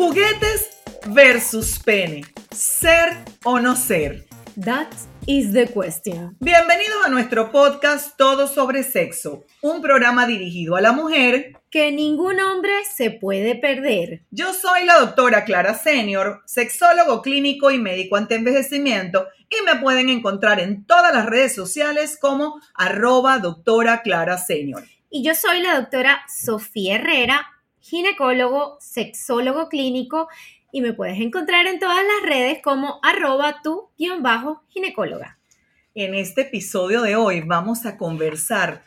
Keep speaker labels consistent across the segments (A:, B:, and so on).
A: Juguetes versus pene. Ser o no ser.
B: That is the question.
A: Bienvenidos a nuestro podcast Todo sobre Sexo, un programa dirigido a la mujer.
B: Que ningún hombre se puede perder.
A: Yo soy la doctora Clara Senior, sexólogo clínico y médico ante envejecimiento, y me pueden encontrar en todas las redes sociales como arroba doctora Clara Senior.
B: Y yo soy la doctora Sofía Herrera, ginecólogo, sexólogo clínico y me puedes encontrar en todas las redes como arroba tu-ginecóloga.
A: En este episodio de hoy vamos a conversar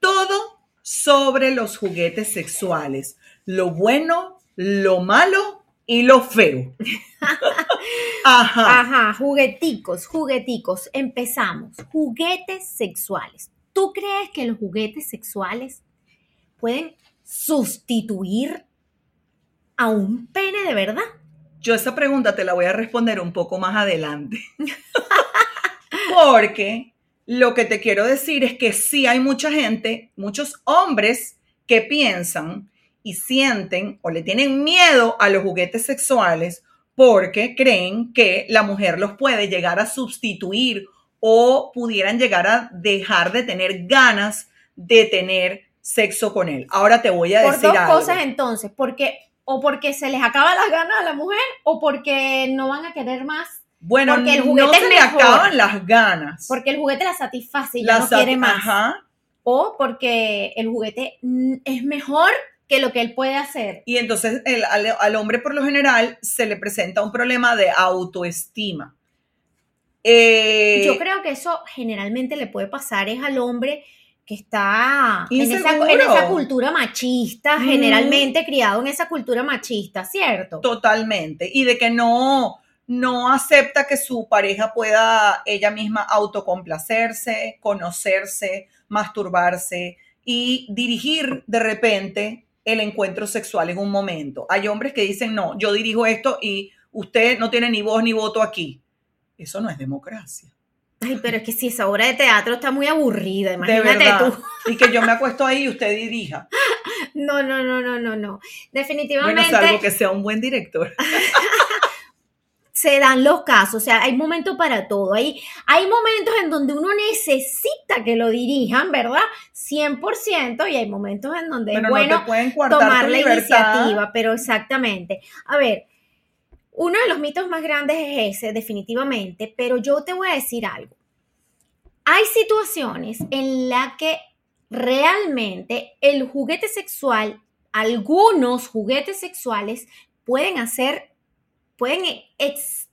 A: todo sobre los juguetes sexuales, lo bueno, lo malo y lo feo.
B: Ajá. Ajá, jugueticos, jugueticos. Empezamos. Juguetes sexuales. ¿Tú crees que los juguetes sexuales pueden sustituir a un pene de verdad?
A: Yo esa pregunta te la voy a responder un poco más adelante. Porque lo que te quiero decir es que sí hay mucha gente, muchos hombres que piensan y sienten o le tienen miedo a los juguetes sexuales porque creen que la mujer los puede llegar a sustituir o pudieran llegar a dejar de tener ganas de tener sexo con él. Ahora te voy a decir
B: Por dos cosas entonces, porque o porque se les acaba las ganas a la mujer o porque no van a querer más.
A: Bueno, porque el juguete no se le acaban las ganas.
B: Porque el juguete la satisface y ya no quiere más. O porque el juguete es mejor que lo que él puede hacer.
A: Y entonces al, hombre por lo general se le presenta un problema de autoestima.
B: Eh, Yo creo que eso generalmente le puede pasar es al hombre que está en esa, cultura machista, generalmente criado en esa cultura machista, ¿cierto?
A: Totalmente. Y de que no, no acepta que su pareja pueda ella misma autocomplacerse, conocerse, masturbarse y dirigir de repente el encuentro sexual en un momento. Hay hombres que dicen, no, yo dirijo esto y usted no tiene ni voz ni voto aquí. Eso no es democracia.
B: Ay, pero es que si esa obra de teatro está muy aburrida, imagínate tú.
A: Y que yo me acuesto ahí y usted dirija.
B: No, no, no, no, no, no. Definitivamente.
A: Bueno, salvo que sea un buen director.
B: se dan los casos, o sea, hay momentos para todo. Hay, hay momentos en donde uno necesita que lo dirijan, ¿verdad? 100%, y hay momentos en donde es bueno tomar la iniciativa, pero exactamente. A ver, uno de los mitos más grandes es ese, definitivamente, pero yo te voy a decir algo. Hay situaciones en las que realmente el juguete sexual, algunos juguetes sexuales pueden hacer, pueden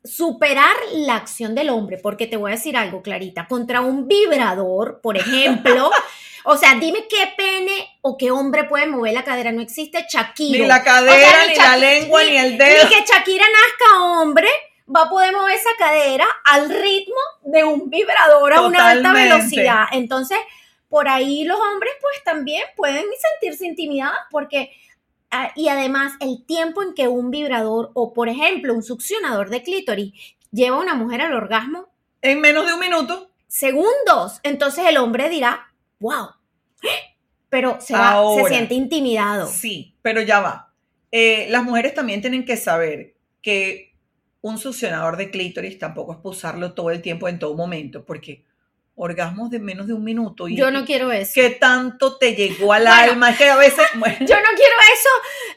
B: superar la acción del hombre, porque te voy a decir algo, Clarita, contra un vibrador, por ejemplo, O sea, dime qué pene o qué hombre puede mover la cadera. No existe Shakira.
A: Ni la cadera, ni, la lengua, ni, el dedo.
B: Ni que Shakira nazca hombre va a poder mover esa cadera al ritmo de un vibrador a una alta velocidad. Entonces, por ahí los hombres pues también pueden sentirse intimidados porque... Ah, y además, el tiempo en que un vibrador o, por ejemplo, un succionador de clítoris lleva a una mujer al orgasmo.
A: En menos de un minuto.
B: Segundos. Entonces el hombre dirá, wow. Pero se, se siente intimidado.
A: Sí, pero ya va. Eh, las mujeres también tienen que saber que un succionador de clítoris tampoco es para usarlo todo el tiempo en todo momento, porque orgasmos de menos de un minuto.
B: Y yo no quiero eso.
A: ¿Qué tanto te llegó al alma? Es que a veces...
B: Yo no quiero eso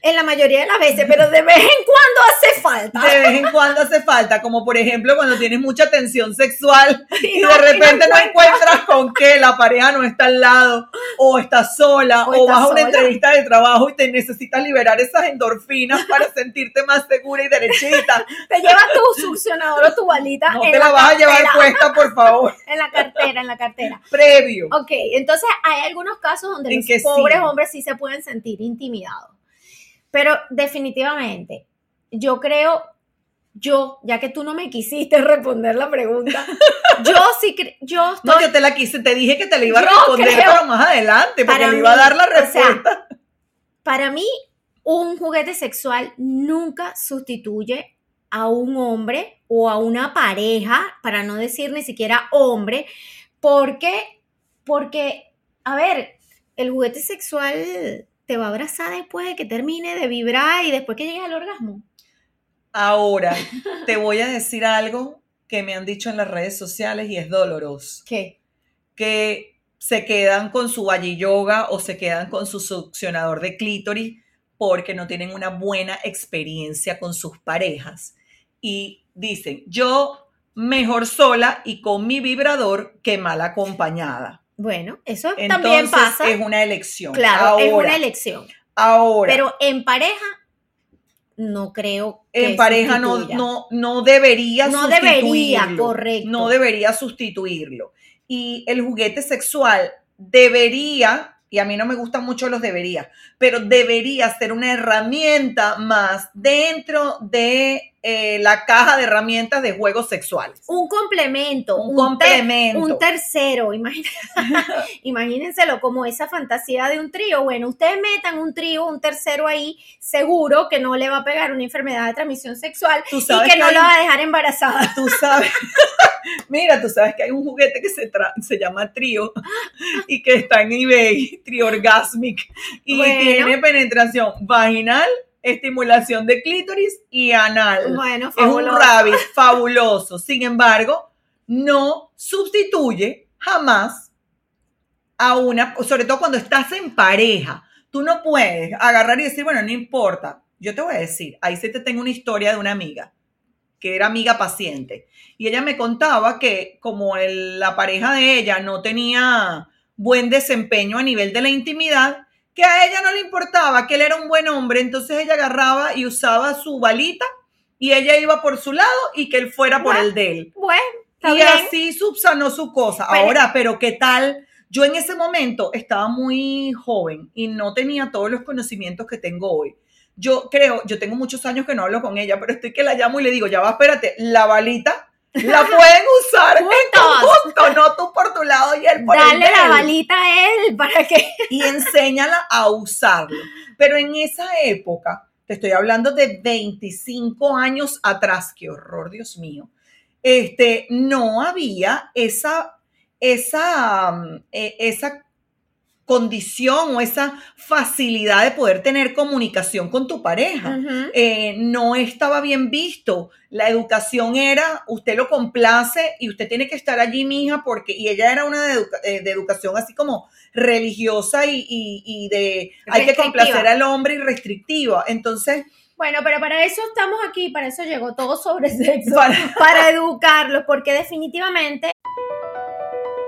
B: en la mayoría de las veces, pero de vez en cuando hace falta.
A: De vez en cuando hace falta, como por ejemplo cuando tienes mucha tensión sexual y, de repente no, encuentras con qué la pareja no está al lado, o está sola, o, vas a una entrevista de trabajo y te necesitas liberar esas endorfinas para sentirte más segura y derechita.
B: Te llevas tu succionador o tu balita.
A: No te la, vas a llevar puesta, por favor.
B: En la cartera en la cartera.
A: Previo.
B: Ok, entonces hay algunos casos donde los pobres hombres sí se pueden sentir intimidados. Pero definitivamente, yo creo, yo, ya que tú no me quisiste responder la pregunta, yo sí creo, yo
A: No, yo te la quise, te dije que te la iba a responder, pero más adelante, porque le iba a dar la respuesta.
B: para mí, un juguete sexual nunca sustituye a un hombre o a una pareja, para no decir ni siquiera hombre, porque, porque, a ver, el juguete sexual te va a abrazar después de que termine de vibrar y después que llegue al orgasmo.
A: Ahora, te voy a decir algo que me han dicho en las redes sociales y es doloroso.
B: ¿Qué?
A: Que se quedan con su valle yoga o se quedan con su succionador de clítoris porque no tienen una buena experiencia con sus parejas. Y dicen, yo mejor sola y con mi vibrador que mal acompañada.
B: Bueno, eso también pasa.
A: Es una elección.
B: Claro, es una elección.
A: Ahora.
B: Pero en pareja no creo
A: que en pareja no, no, no debería
B: no debería correcto
A: no debería sustituirlo y el juguete sexual debería y a mí no me gustan mucho los debería pero debería ser una herramienta más dentro de eh, la caja de herramientas de juegos sexuales.
B: Un complemento.
A: Un, complemento.
B: un tercero. imagínenselo como esa fantasía de un trío. Bueno, ustedes metan un trío, un tercero ahí, seguro que no le va a pegar una enfermedad de transmisión sexual y que, no lo va a dejar embarazada.
A: Tú sabes. Mira, tú sabes que hay un juguete que se, se llama trío y que está en eBay, trío orgasmic, y tiene penetración vaginal, estimulación de clítoris y anal.
B: Bueno,
A: Es un rabbit fabuloso. Sin embargo, no sustituye jamás a una, sobre todo cuando estás en pareja. Tú no puedes agarrar y decir, bueno, no importa. Yo te voy a decir, ahí sí te tengo una historia de una amiga, que era amiga paciente. Y ella me contaba que como la pareja de ella no tenía buen desempeño a nivel de la intimidad, que a ella no le importaba, que él era un buen hombre, entonces ella agarraba y usaba su balita y ella iba por su lado y que él fuera por el de él.
B: Bueno,
A: y así subsanó su cosa. Ahora, pero ¿qué tal? Yo en ese momento estaba muy joven y no tenía todos los conocimientos que tengo hoy. Yo creo, yo tengo muchos años que no hablo con ella, pero estoy que la llamo y le digo, ya va, espérate, la balita la pueden usar en no tú por tu lado y él por
B: Dale la balita a él para que.
A: Y enséñala a usarlo. Pero en esa época, te estoy hablando de 25 años atrás, qué horror, Dios mío. Este, no había esa, esa, mm, e, esa condición o esa facilidad de poder tener comunicación con tu pareja. Eh, no estaba bien visto. La educación era, usted lo complace y usted tiene que estar allí, mija, porque, y ella era una de, eh, educación así como religiosa y, de, hay que complacer al hombre y restrictiva. Entonces,
B: bueno, pero para eso estamos aquí, para eso llegó todo sobre sexo, para educarlos, porque definitivamente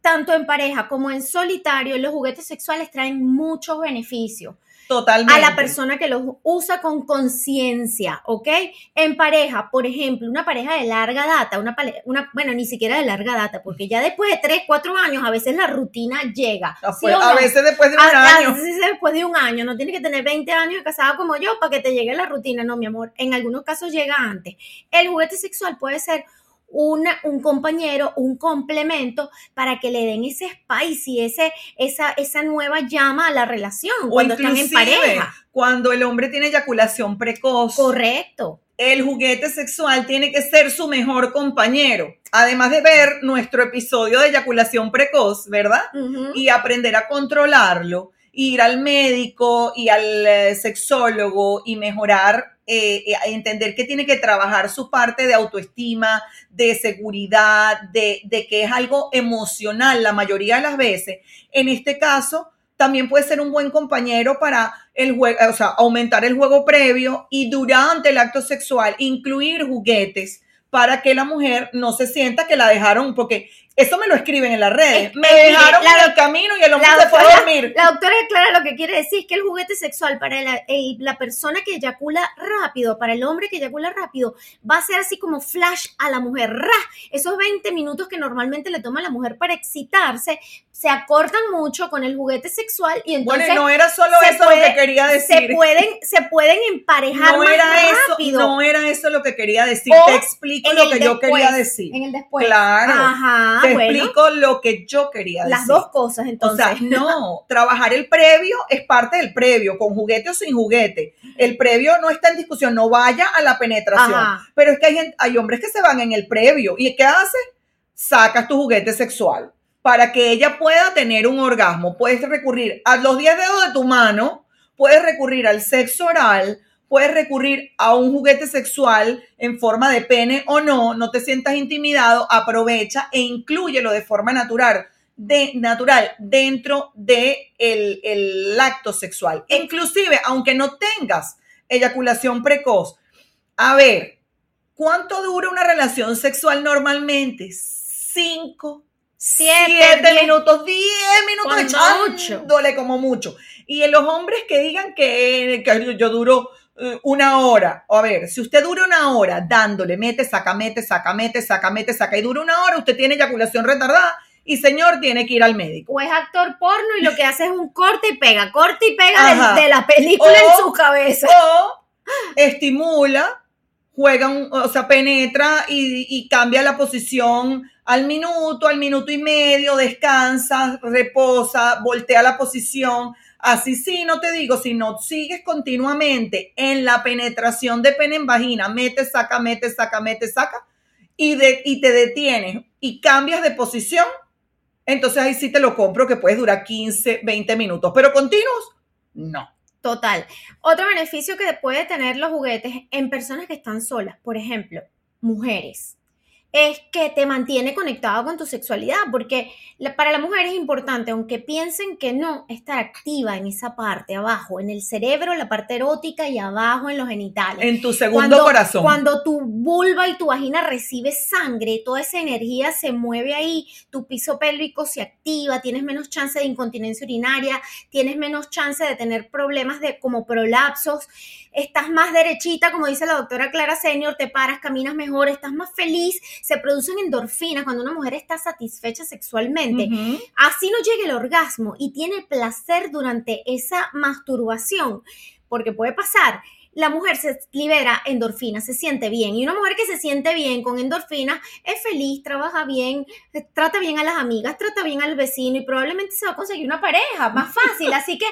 B: tanto en pareja como en solitario, los juguetes sexuales traen muchos beneficios.
A: Totalmente.
B: A la persona que los usa con conciencia, ¿ok? En pareja, por ejemplo, una pareja de larga data, una, una, bueno, ni siquiera de larga data, porque ya después de 3, 4 años, a veces la rutina llega.
A: A veces después de un año.
B: A veces después de un año, no tienes que tener 20 años de casada como yo para que te llegue la rutina, no, mi amor. En algunos casos llega antes. El juguete sexual puede ser un compañero, un complemento para que le den ese spicy, ese, esa, esa nueva llama a la relación cuando están en pareja.
A: Cuando el hombre tiene eyaculación precoz.
B: Correcto.
A: El juguete sexual tiene que ser su mejor compañero. Además de ver nuestro episodio de eyaculación precoz, ¿verdad? Y aprender a controlarlo, ir al médico y al eh, sexólogo y mejorar eh, eh, entender que tiene que trabajar su parte de autoestima, de seguridad, de, que es algo emocional la mayoría de las veces. En este caso, también puede ser un buen compañero para el juego, o sea, aumentar el juego previo y durante el acto sexual incluir juguetes para que la mujer no se sienta que la dejaron, porque eso me lo escriben en las redes. me dejaron en el camino y el hombre se fue a dormir.
B: La doctora Clara lo que quiere decir es que el juguete sexual para la, la, persona que eyacula rápido, para el hombre que eyacula rápido, va a ser así como flash a la mujer. ¡Ra! Esos 20 minutos que normalmente le toma a la mujer para excitarse, se acortan mucho con el juguete sexual y entonces
A: bueno no era solo eso lo que quería decir
B: se pueden se pueden emparejar
A: no
B: más
A: era
B: rápido
A: eso, no era eso lo que quería decir te explico lo que yo quería decir
B: en el después
A: claro
B: Ajá,
A: te
B: bueno,
A: explico lo que yo quería decir.
B: las dos cosas entonces
A: o sea no trabajar el previo es parte del previo con juguete o sin juguete. El previo no está en discusión no vaya a la penetración.
B: Ajá.
A: pero es que hay, hay hombres que se van en el previo. Y qué hace sacas tu juguete sexual. Para que ella pueda tener un orgasmo. Puedes recurrir a los 10 dedos de tu mano, puedes recurrir al sexo oral, puedes recurrir a un juguete sexual en forma de pene o no, no te sientas intimidado, aprovecha e inclúyelo de forma natural, de, natural dentro de el, el acto sexual. Inclusive, aunque no tengas eyaculación precoz, a ver, ¿cuánto dura una relación sexual normalmente? Cinco,
B: Siete,
A: siete
B: diez.
A: minutos, diez minutos echándole como mucho. Y en los hombres que digan que, que yo duro una hora, a ver, si usted dura una hora dándole, mete, saca, mete, saca, mete, saca, mete, saca, y dura una hora, usted tiene eyaculación retardada y señor tiene que ir al médico.
B: o es actor porno y lo que hace es un corte y pega, corte y pega de, de la película
A: O-
B: en su cabeza.
A: O estimula, juega, un- o sea, penetra y, y cambia la posición al minuto, al minuto y medio, descansa, reposa, voltea la posición. Así sí, no te digo, si no sigues continuamente en la penetración de pene en vagina, mete, saca, mete, saca, mete, saca, y, te detienes y cambias de posición, entonces ahí sí te lo compro que puedes durar 15, 20 minutos, pero continuos, no.
B: Total. Otro beneficio que puede tener los juguetes en personas que están solas, por ejemplo, mujeres, es que te mantiene conectado con tu sexualidad, porque la- para la mujer es importante, aunque piensen que no, estar activa en esa parte, abajo, en el cerebro, la parte erótica y abajo en los genitales.
A: En tu segundo corazón.
B: Cuando tu vulva y tu vagina recibe sangre, toda esa energía se mueve ahí, tu piso pélvico se activa, tienes menos chance de incontinencia urinaria, tienes menos chance de tener problemas de como prolapsos, estás más derechita, como dice la doctora Clara Senior, te paras, caminas mejor, estás más feliz, se producen endorfinas cuando una mujer está satisfecha sexualmente así no llegue el orgasmo y tiene placer durante esa masturbación, porque puede pasar. La mujer se libera endorfinas, se siente bien. Y una mujer que se siente bien con endorfinas es feliz, trabaja bien, trata bien a las amigas, trata bien al vecino y probablemente se va a conseguir una pareja más fácil. Así que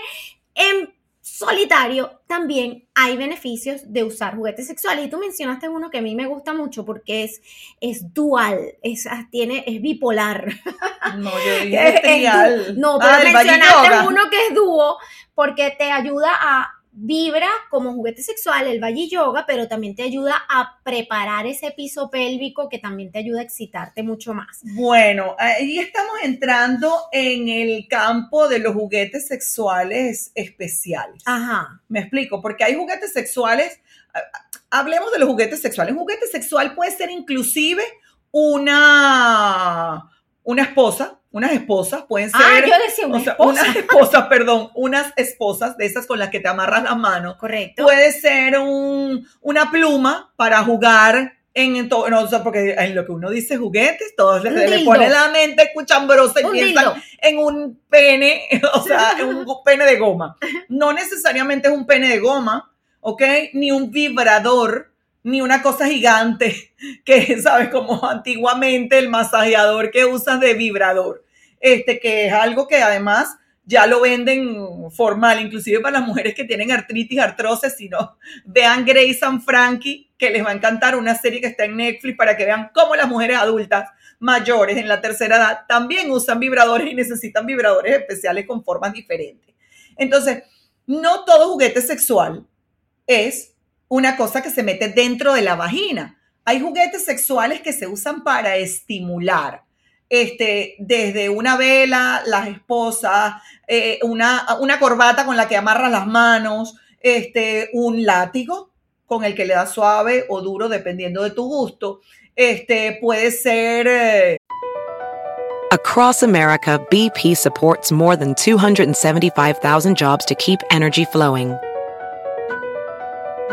B: en solitario también hay beneficios de usar juguetes sexuales. Y tú mencionaste uno que a mí me gusta mucho porque es, es dual, es, tiene, es bipolar.
A: No, yo dije
B: es No, pero
A: Ah, Bagi
B: mencionaste uno que es dúo porque te ayuda a vibra como juguete sexual, el Bagi Yoga, pero también te ayuda a preparar ese piso pélvico que también te ayuda a excitarte mucho más.
A: Bueno, ahí estamos entrando en el campo de los juguetes sexuales especiales.
B: Ajá.
A: Me explico, porque hay juguetes sexuales. ah, Hablemos de los juguetes sexuales. Un juguete sexual puede ser inclusive una, una esposa, unas esposas pueden ser.
B: Ah, yo decía una
A: o sea,
B: esposa.
A: unas esposas, perdón, unas esposas de esas con las que te amarras las manos.
B: Correcto.
A: Puede ser un, una pluma para jugar en todo, no, o sea, porque en lo que uno dice juguetes, todos
B: Un
A: le
B: dildo.
A: pone la mente cuchambrosa y
B: Un
A: piensan
B: dildo.
A: en un pene, o sea, en un pene de goma. No necesariamente es un pene de goma, ¿ok? Ni un vibrador, ni una cosa gigante que, ¿sabes? Como antiguamente el masajeador que usas de vibrador. Este, que es algo que además ya lo venden formal, inclusive para las mujeres que tienen artritis, artrosis, si no, vean Grace and Frankie, que les va a encantar una serie que está en Netflix para que vean cómo las mujeres adultas mayores en la tercera edad también usan vibradores y necesitan vibradores especiales con formas diferentes. Entonces, no todo juguete sexual es una cosa que se mete dentro de la vagina. Hay juguetes sexuales que se usan para estimular este, desde una vela, las esposas, eh, una, una, corbata con la que amarras las manos, este, un látigo con el que le das suave o duro dependiendo de tu gusto. Este, puede ser... Eh...
C: Across America, BP supports more than 275,000 jobs to keep energy flowing.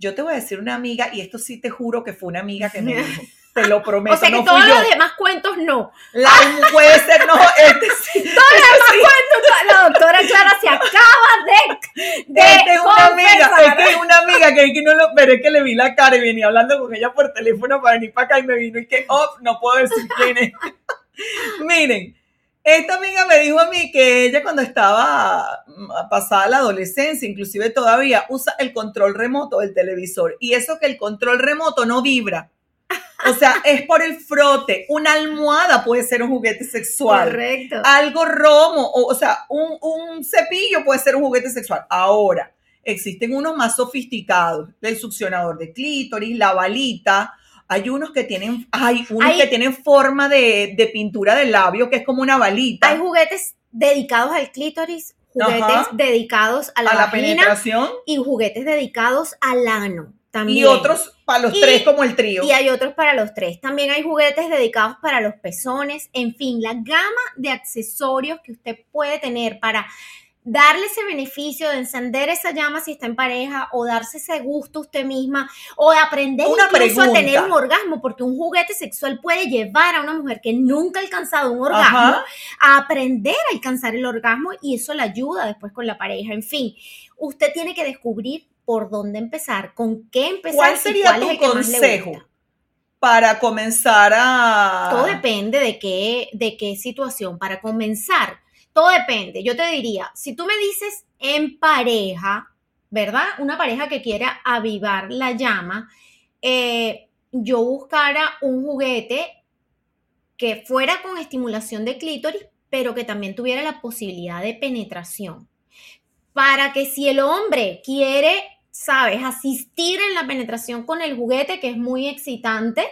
A: Yo te voy a decir una amiga, y esto sí te juro que fue una amiga que me dijo, te lo prometo.
B: O sea que
A: no
B: todos
A: yo.
B: los demás cuentos no.
A: La, puede ser, no, este sí.
B: Todos los demás
A: sí.
B: cuentos, la doctora Clara se acaba de. de
A: Esta es una amiga, esta es una amiga que, que no lo, pero es que le vi la cara y venía hablando con ella por teléfono para venir para acá y me vino y que, oh, no puedo decir quién es. Miren, esta amiga me dijo a mí que ella cuando estaba mm, pasada la adolescencia, inclusive todavía, usa el control remoto del televisor. Y eso que el control remoto no vibra. O sea, es por el frote. Una almohada puede ser un juguete sexual.
B: Correcto.
A: Algo romo, o, o sea, un, un cepillo puede ser un juguete sexual. Ahora, existen unos más sofisticados, el succionador de clítoris, la balita. Hay unos que tienen, hay unos
B: Hay-
A: que tienen forma de, de pintura del labio, que es como una balita.
B: Hay juguetes dedicados al clítoris, juguetes
A: Ajá.
B: dedicados a la,
A: a la
B: vagina
A: penetración
B: y juguetes dedicados al ano. También.
A: y otros para los
B: Y-
A: tres como el trío.
B: Y hay otros para los tres. También hay juguetes dedicados para los pezones. En fin, la gama de accesorios que usted puede tener para darle ese beneficio de encender esa llama si está en pareja o darse ese gusto usted misma o de aprender
A: Una
B: incluso a tener un orgasmo porque un juguete sexual puede llevar a una mujer que nunca ha alcanzado un orgasmo
A: Ajá.
B: a aprender a alcanzar el orgasmo y eso le ayuda después con la pareja. En fin, usted tiene que descubrir por dónde empezar, con qué empezar.
A: ¿Cuál sería
B: cuál
A: tu consejo para comenzar a...
B: Todo depende de qué, de qué situación. Para comenzar, todo depende. Yo te diría, si tú me dices en pareja, ¿verdad? Una pareja que quiera avivar la llama, eh, yo buscara un juguete que fuera con estimulación de clítoris, pero que también tuviera la posibilidad de penetración. Para que si el hombre quiere, sabes, asistir en la penetración con el juguete, que es muy excitante,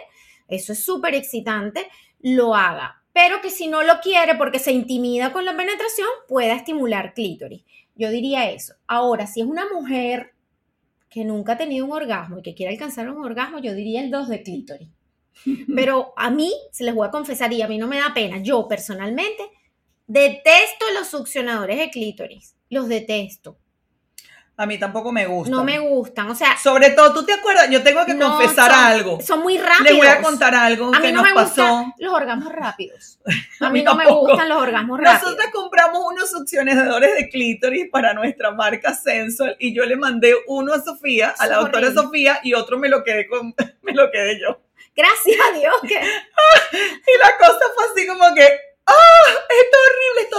B: eso es súper excitante, lo haga. Pero que si no lo quiere porque se intimida con la penetración, pueda estimular clítoris. Yo diría eso. Ahora, si es una mujer que nunca ha tenido un orgasmo y que quiere alcanzar un orgasmo, yo diría el 2 de clítoris. Pero a mí, se les voy a confesar, y a mí no me da pena, yo personalmente detesto los succionadores de clítoris. Los detesto.
A: A mí tampoco me gusta.
B: No me gustan. O sea,
A: Sobre todo, ¿tú te acuerdas? Yo tengo que
B: no
A: confesar
B: son-
A: algo.
B: Son muy rápidos.
A: Les voy a contar algo
B: A
A: que
B: mí no
A: nos
B: me
A: pasó.
B: gustan los orgasmos rápidos. A
A: A
B: mí no me
A: tampoco.
B: gustan los orgasmos rápidos.
A: Nosotras compramos unos succionadores de clítoris para nuestra marca Sensual y yo le mandé uno a Sofía, a la doctora. Sofía, y otro me lo quedé con, me lo quedé yo.
B: Gracias a Dios que
A: Y la cosa fue así como que, ¡ah! Esto es horrible,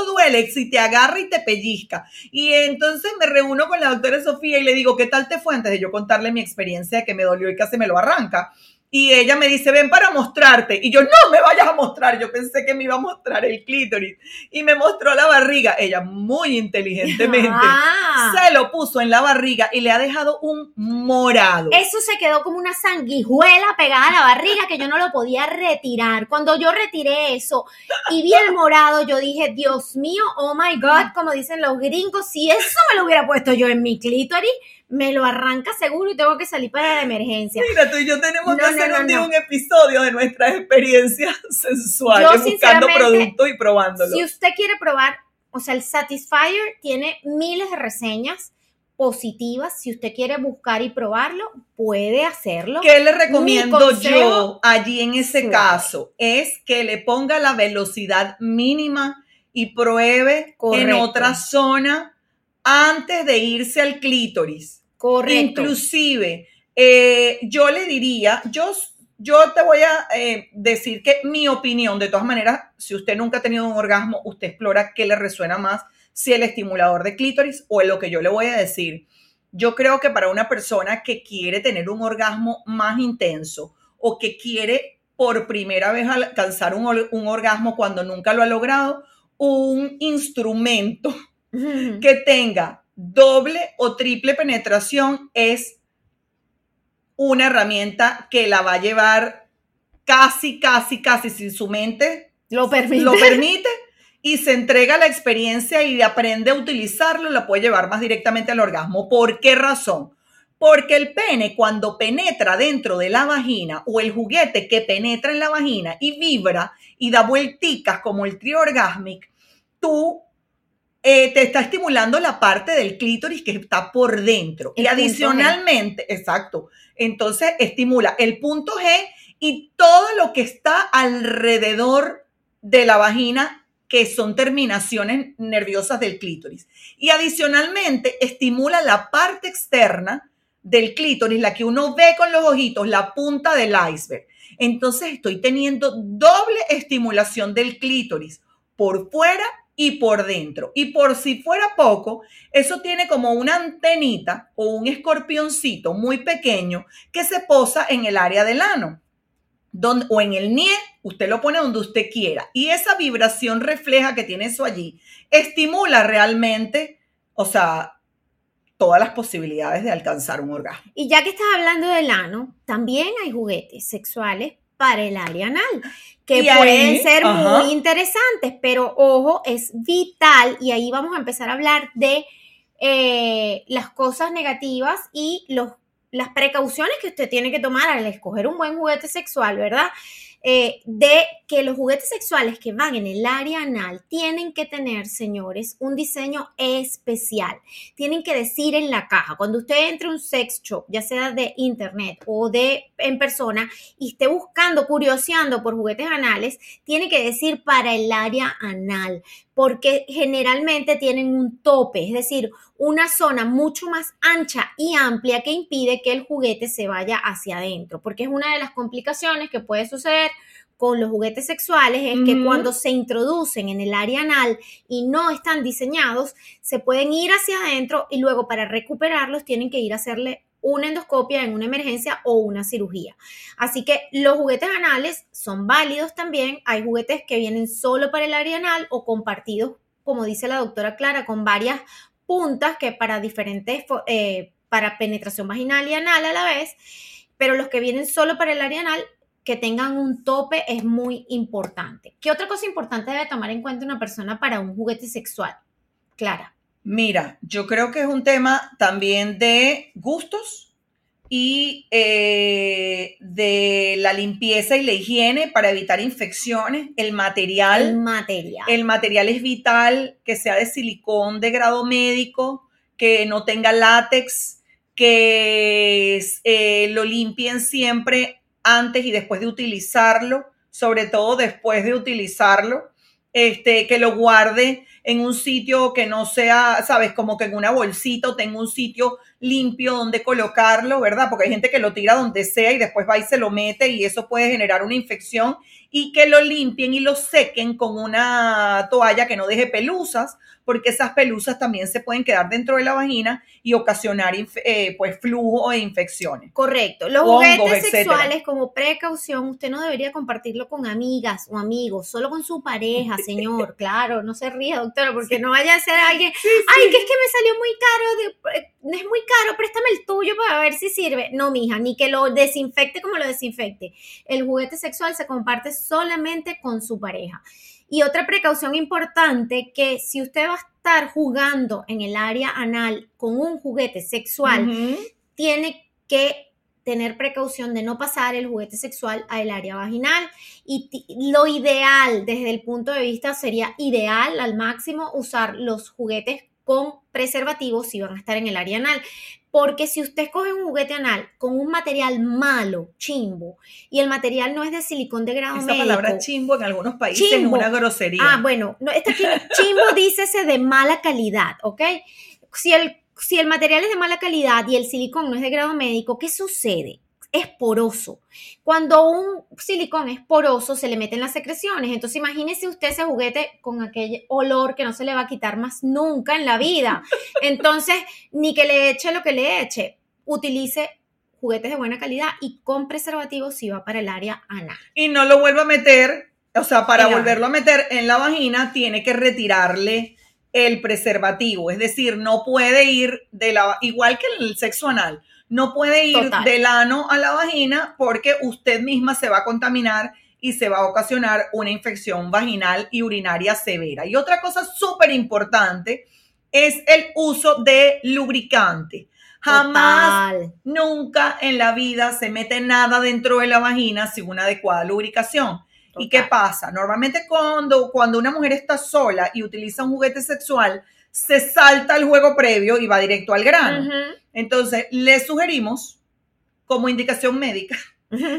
A: Si te agarra y te pellizca. Y entonces me reúno con la doctora Sofía y le digo, ¿qué tal te fue? Antes de yo contarle mi experiencia de que me dolió y casi me lo arranca. Y ella me dice, ven para mostrarte. Y yo, no me vayas a mostrar. Yo pensé que me iba a mostrar el clítoris. Y me mostró la barriga. Ella, muy inteligentemente,
B: Ah.
A: se lo puso en la barriga y le ha dejado un morado.
B: Eso se quedó como una sanguijuela pegada a la barriga que yo no lo podía retirar. Cuando yo retiré eso y vi el morado, yo dije, Dios mío, oh my God, como dicen los gringos, si eso me lo hubiera puesto yo en mi clítoris, me lo arranca seguro y tengo que salir para la emergencia.
A: Mira, tú y yo tenemos que
B: No, no,
A: hacer
B: no,
A: un día un episodio de nuestras experiencias sensuales,
B: Yo,
A: buscando productos y probándolo.
B: Si usted quiere probar, o sea, el Satisfyer tiene miles de reseñas positivas. Si usted quiere buscar y probarlo, puede hacerlo.
A: ¿Qué le recomiendo yo allí en ese caso? Es que le ponga la velocidad mínima y pruebe en otra zona antes de irse al clítoris.
B: Correcto.
A: Inclusive, eh, yo le diría, yo, yo te voy a eh, decir que mi opinión, de todas maneras, si usted nunca ha tenido un orgasmo, usted explora qué le resuena más si el estimulador de clítoris o en lo que yo le voy a decir. Yo creo que para una persona que quiere tener un orgasmo más intenso o que quiere por primera vez alcanzar un, orgasmo cuando nunca lo ha logrado, un instrumento que tenga doble o triple penetración es una herramienta que la va a llevar casi, casi, casi sin su mente
B: lo permite.
A: Lo permite y se entrega la experiencia y aprende a utilizarlo, la puede llevar más directamente al orgasmo. ¿Por qué razón? Porque el pene cuando penetra dentro de la vagina o el juguete que penetra en la vagina y vibra y da vuelticas como el trio orgasmic, tú eh, te está estimulando la parte del clítoris que está por dentro. y adicionalmente, exacto, entonces estimula el punto G y todo lo que está alrededor de la vagina que son terminaciones nerviosas del clítoris. Y adicionalmente estimula la parte externa del clítoris, la que uno ve con los ojitos, la punta del iceberg. Entonces estoy teniendo doble estimulación del clítoris por fuera y por dentro. Y por si fuera poco, eso tiene como una antenita o un escorpioncito muy pequeño que se posa en el área del ano o en el NIE, usted lo pone donde usted quiera. Y esa vibración refleja que tiene eso allí estimula realmente, o sea, todas las posibilidades de alcanzar un orgasmo.
B: Y ya que estás hablando del ano, también hay juguetes sexuales para el área anal, que pueden ser muy interesantes, pero ojo, es vital, y ahí vamos a empezar a hablar de eh, las cosas negativas y los las precauciones que usted tiene que tomar al escoger un buen juguete sexual, ¿verdad? Eh, de que los juguetes sexuales que van en el área anal tienen que tener, señores, un diseño especial. Tienen que decir en la caja, cuando usted entre a un sex shop, ya sea de internet o de en persona, y esté buscando, curioseando por juguetes anales, tiene que decir para el área anal, porque generalmente tienen un tope, es decir, una zona mucho más ancha y amplia que impide que el juguete se vaya hacia adentro, porque es una de las complicaciones que puede suceder con los juguetes sexuales es que cuando se introducen en el área anal y no están diseñados, se pueden ir hacia adentro y luego para recuperarlos tienen que ir a hacerle una endoscopia en una emergencia o una cirugía. Así que los juguetes anales son válidos también. Hay juguetes que vienen solo para el área anal o compartidos, como dice la doctora Clara, con varias puntas que para diferentes, eh, para penetración vaginal y anal a la vez, pero los que vienen solo para el área anal, que tengan un tope es muy importante. ¿Qué otra cosa importante debe tomar en cuenta una persona para un juguete sexual? Clara.
A: Mira, yo creo que es un tema también de gustos y eh, de la limpieza y la higiene para evitar infecciones. El material.
B: El material.
A: El material es vital, que sea de silicón de grado médico, que no tenga látex, que eh, lo limpien siempre antes y después de utilizarlo, sobre todo después de utilizarlo, este, que lo guarde en un sitio que no sea, sabes, como que en una bolsita o tenga un sitio limpio donde colocarlo, ¿verdad? Porque hay gente que lo tira donde sea y después va y se lo mete y eso puede generar una infección y que lo limpien y lo sequen con una toalla que no deje pelusas, porque esas pelusas también se pueden quedar dentro de la vagina y ocasionar eh, pues flujo e infecciones.
B: Correcto. Los juguetes sexuales como precaución, usted no debería compartirlo con amigas o amigos, solo con su pareja, señor. claro, no se ríe, doctora, porque no vaya a ser alguien, ay, que es que me salió muy caro, eh, es muy caro, préstame el tuyo para ver si sirve. No, mija, ni que lo desinfecte como lo desinfecte. El juguete sexual se comparte solamente con su pareja. Y otra precaución importante, que si usted va a estar jugando en el área anal con un juguete sexual, tiene que tener precaución de no pasar el juguete sexual al área vaginal. Y lo ideal desde el punto de vista sería ideal al máximo usar los juguetes con preservativos si van a estar en el área anal. Porque si usted coge un juguete anal con un material malo, chimbo, y el material no es de silicón de grado
A: Esa
B: médico.
A: palabra chimbo en algunos países
B: Chimbo.
A: es una grosería.
B: Ah, bueno, no, esta chimbo dícese de mala calidad, ¿ok? Si el, si el material es de mala calidad y el silicón no es de grado médico, ¿qué sucede? Es poroso. Cuando un silicón es poroso, se le meten las secreciones. Entonces, imagínese usted ese juguete con aquel olor que no se le va a quitar más nunca en la vida. Entonces, ni que le eche lo que le eche. Utilice juguetes de buena calidad y con preservativos si va para el área anal.
A: y no lo vuelva a meter, o sea, para volverlo a meter en la vagina, tiene que retirarle el preservativo. Es decir, no puede ir de la, igual que el sexo anal, no puede ir
B: Total.
A: del ano a la vagina porque usted misma se va a contaminar y se va a ocasionar una infección vaginal y urinaria severa. Y otra cosa súper importante es el uso de lubricante. Jamás
B: Total.
A: Nunca en la vida se mete nada dentro de la vagina sin una adecuada lubricación. ¿Y qué pasa? Normalmente cuando, cuando una mujer está sola y utiliza un juguete sexual, se salta el juego previo y va directo al grano. Entonces, le sugerimos, como indicación médica,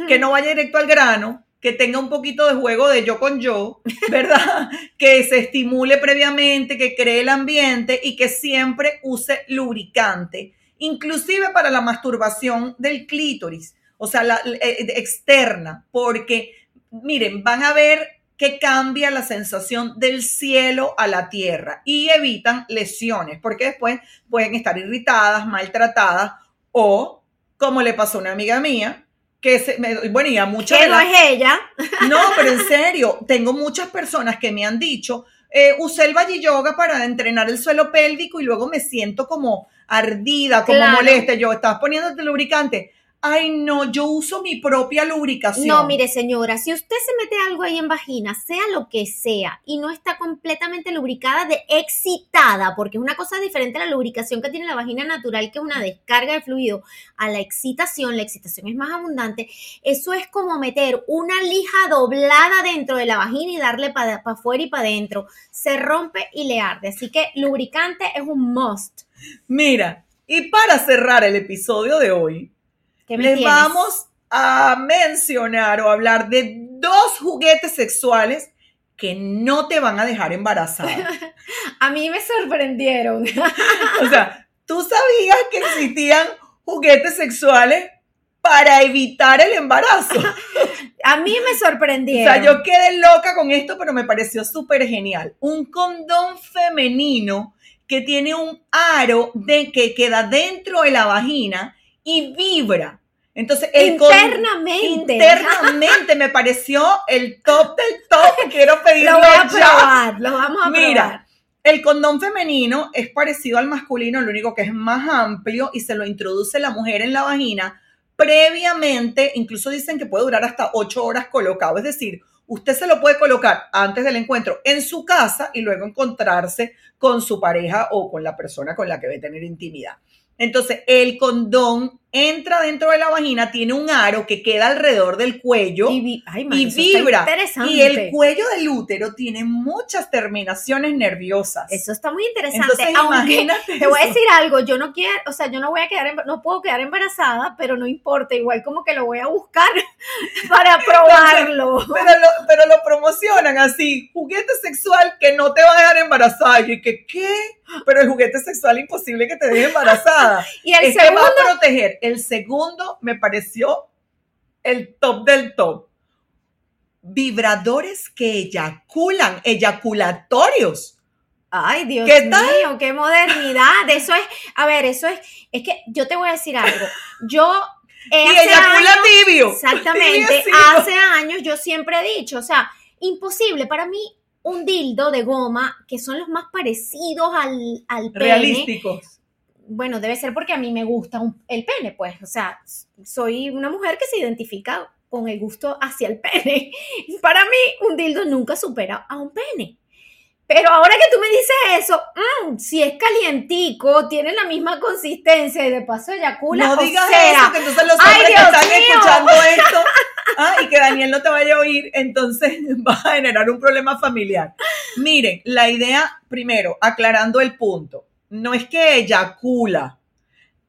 A: que no vaya directo al grano, que tenga un poquito de juego de yo con yo, ¿verdad? que se estimule previamente, que cree el ambiente y que siempre use lubricante, inclusive para la masturbación del clítoris, o sea, la, eh, externa, porque miren, van a ver que cambia la sensación del cielo a la tierra y evitan lesiones, porque después pueden estar irritadas, maltratadas o, como le pasó a una amiga mía, que se, me, bueno, y a muchas
B: Que no
A: las-
B: es ella.
A: no, pero en serio, tengo muchas personas que me han dicho, eh, usé el Valle Yoga para entrenar el suelo pélvico y luego me siento como ardida, como
B: Claro.
A: molesta. Yo, ¿estás poniéndote lubricante? Ay, no, yo uso mi propia lubricación.
B: No, mire señora, si usted se mete algo ahí en vagina, sea lo que sea, y no está completamente lubricada de excitada, porque es una cosa diferente a la lubricación que tiene la vagina natural, que es una descarga de fluido, a la excitación, la excitación es más abundante, eso es como meter una lija doblada dentro de la vagina y darle para afuera y para adentro, se rompe y le arde, así que lubricante es un must.
A: Mira, y para cerrar el episodio de hoy,
B: ¿Qué me
A: les
B: tienes?
A: vamos a mencionar o hablar de dos juguetes sexuales que no te van a dejar embarazada.
B: A mí me sorprendieron.
A: O sea, ¿tú sabías que existían juguetes sexuales para evitar el embarazo?
B: A mí me
A: O
B: sorprendieron.
A: sea, yo quedé loca con esto, pero me pareció súper genial. Un condón femenino que tiene un aro de, que queda dentro de la vagina y vibra. Entonces, el
B: internamente.
A: internamente me pareció el top del top. Quiero pedirlo
B: Lo voy a
A: ya.
B: probar, lo vamos a
A: Mira,
B: probar.
A: el condón femenino es parecido al masculino, lo único que es más amplio y se lo introduce la mujer en la vagina previamente, incluso dicen que puede durar hasta ocho horas colocado, es decir, usted se lo puede colocar antes del encuentro en su casa y luego encontrarse con su pareja o con la persona con la que va a tener intimidad. Entonces, el condón entra dentro de la vagina, tiene un aro que queda alrededor del cuello
B: Y, vi- ay, man,
A: y
B: eso está
A: vibra. Y el cuello del útero tiene muchas terminaciones nerviosas.
B: Eso está muy interesante.
A: Entonces,
B: aunque te voy a decir algo, yo no quiero, o sea, yo no voy a quedar, no puedo quedar embarazada, pero no importa, igual como que lo voy a buscar para probarlo.
A: Pero lo, pero lo promocionan así, juguete sexual que no te va a dejar embarazada. Y que, ¿qué? Pero el juguete sexual imposible que te deje embarazada.
B: Y el
A: es que va
B: segundo,
A: a proteger. El segundo me pareció el top del top. Vibradores que eyaculan, eyaculatorios.
B: ay Dios
A: ¿Qué tal?
B: mío, qué modernidad. Eso es, a ver, eso es, es que yo te voy a decir algo. Yo eh,
A: y eyacula
B: años-
A: tibio.
B: Exactamente. Hace años yo siempre he dicho, o sea, imposible para mí un dildo de goma, que son los más parecidos al, al pene.
A: Realísticos.
B: Bueno, debe ser porque a mí me gusta un- el pene, pues. O sea, soy una mujer que se identifica con el gusto hacia el pene. Para mí, un dildo nunca supera a un pene. Pero ahora que tú me dices eso, mm, si es calientico, tiene la misma consistencia y de paso eyacula,
A: No
B: o
A: digas
B: sea,
A: eso, que entonces los
B: ¡ay,
A: hombres que están
B: mío!
A: escuchando esto, ah, y que Daniel no te vaya a oír, entonces va a generar un problema familiar. Miren, la idea, primero, aclarando el punto, no es que eyacula.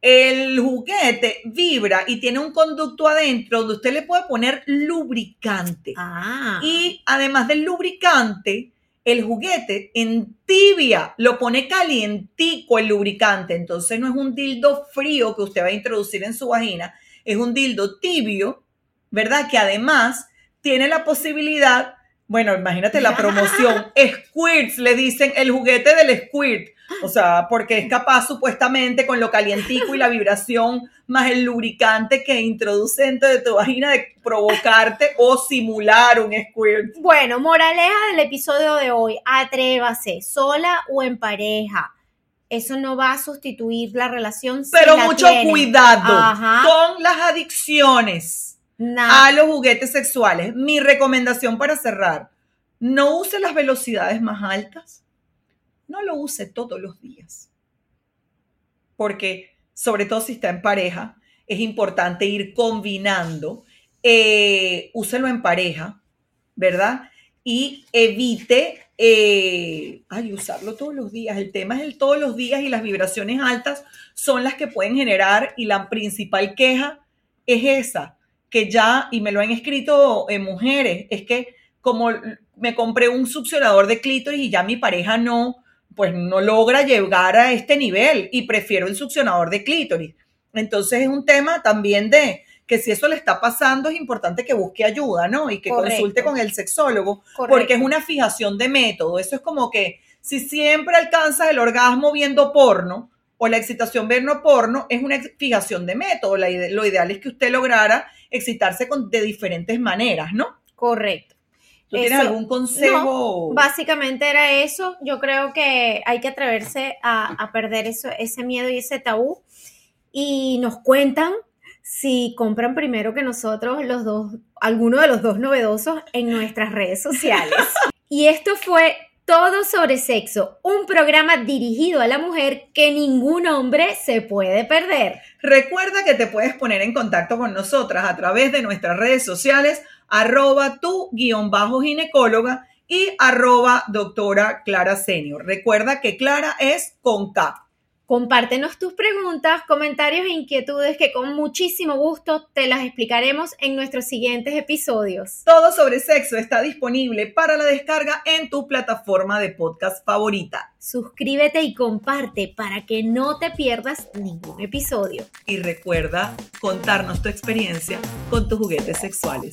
A: El juguete vibra y tiene un conducto adentro donde usted le puede poner lubricante.
B: Ah.
A: Y además del lubricante, el juguete en tibia lo pone calientico el lubricante. Entonces no es un dildo frío que usted va a introducir en su vagina, es un dildo tibio, ¿verdad? Que además tiene la posibilidad, bueno, imagínate la promoción, squirts, le dicen el juguete del squirt. O sea, porque es capaz supuestamente con lo calientico y la vibración más el lubricante que introduce dentro de tu vagina de provocarte o simular un squirt.
B: Bueno, moraleja del episodio de hoy, atrévase, sola o en pareja. Eso no va a sustituir la relación. si
A: Pero
B: la
A: mucho cuidado
B: Ajá.
A: con las adicciones a los juguetes sexuales. Mi recomendación para cerrar, no use las velocidades más altas. No lo use todos los días. Porque, sobre todo si está en pareja, es importante ir combinando. Eh, úselo en pareja, ¿verdad? Y evite, eh, ay, usarlo todos los días. El tema es el todos los días y las vibraciones altas son las que pueden generar y la principal queja es esa, que ya, y me lo han escrito eh, mujeres, es que como me compré un succionador de clítoris y ya mi pareja no, pues no logra llegar a este nivel y prefiero el succionador de clítoris. Entonces es un tema también de que si eso le está pasando es importante que busque ayuda, ¿no? Y que
B: Correcto.
A: consulte con el sexólogo,
B: Correcto.
A: porque es una fijación de método. Eso es como que si siempre alcanzas el orgasmo viendo porno o la excitación viendo porno, es una fijación de método. La ide- lo ideal es que usted lograra excitarse con, de diferentes maneras, ¿no?
B: Correcto.
A: ¿Tú tienes
B: Eso-
A: algún consejo?
B: Básicamente era eso. Yo creo que hay que atreverse a, a perder eso, ese miedo y ese tabú. Y nos cuentan si compran primero que nosotros los dos, alguno de los dos novedosos en nuestras redes sociales. y esto fue Todo sobre Sexo, un programa dirigido a la mujer que ningún hombre se puede perder.
A: Recuerda que te puedes poner en contacto con nosotras a través de nuestras redes sociales, arroba tu guion bajo ginecóloga y arroba doctora Clara Senior. Recuerda que Clara es con K.
B: Compártenos tus preguntas, comentarios e inquietudes que con muchísimo gusto te las explicaremos en nuestros siguientes episodios.
A: Todo sobre sexo está disponible para la descarga en tu plataforma de podcast favorita.
B: Suscríbete y comparte para que no te pierdas ningún episodio.
A: Y recuerda contarnos tu experiencia con tus juguetes sexuales.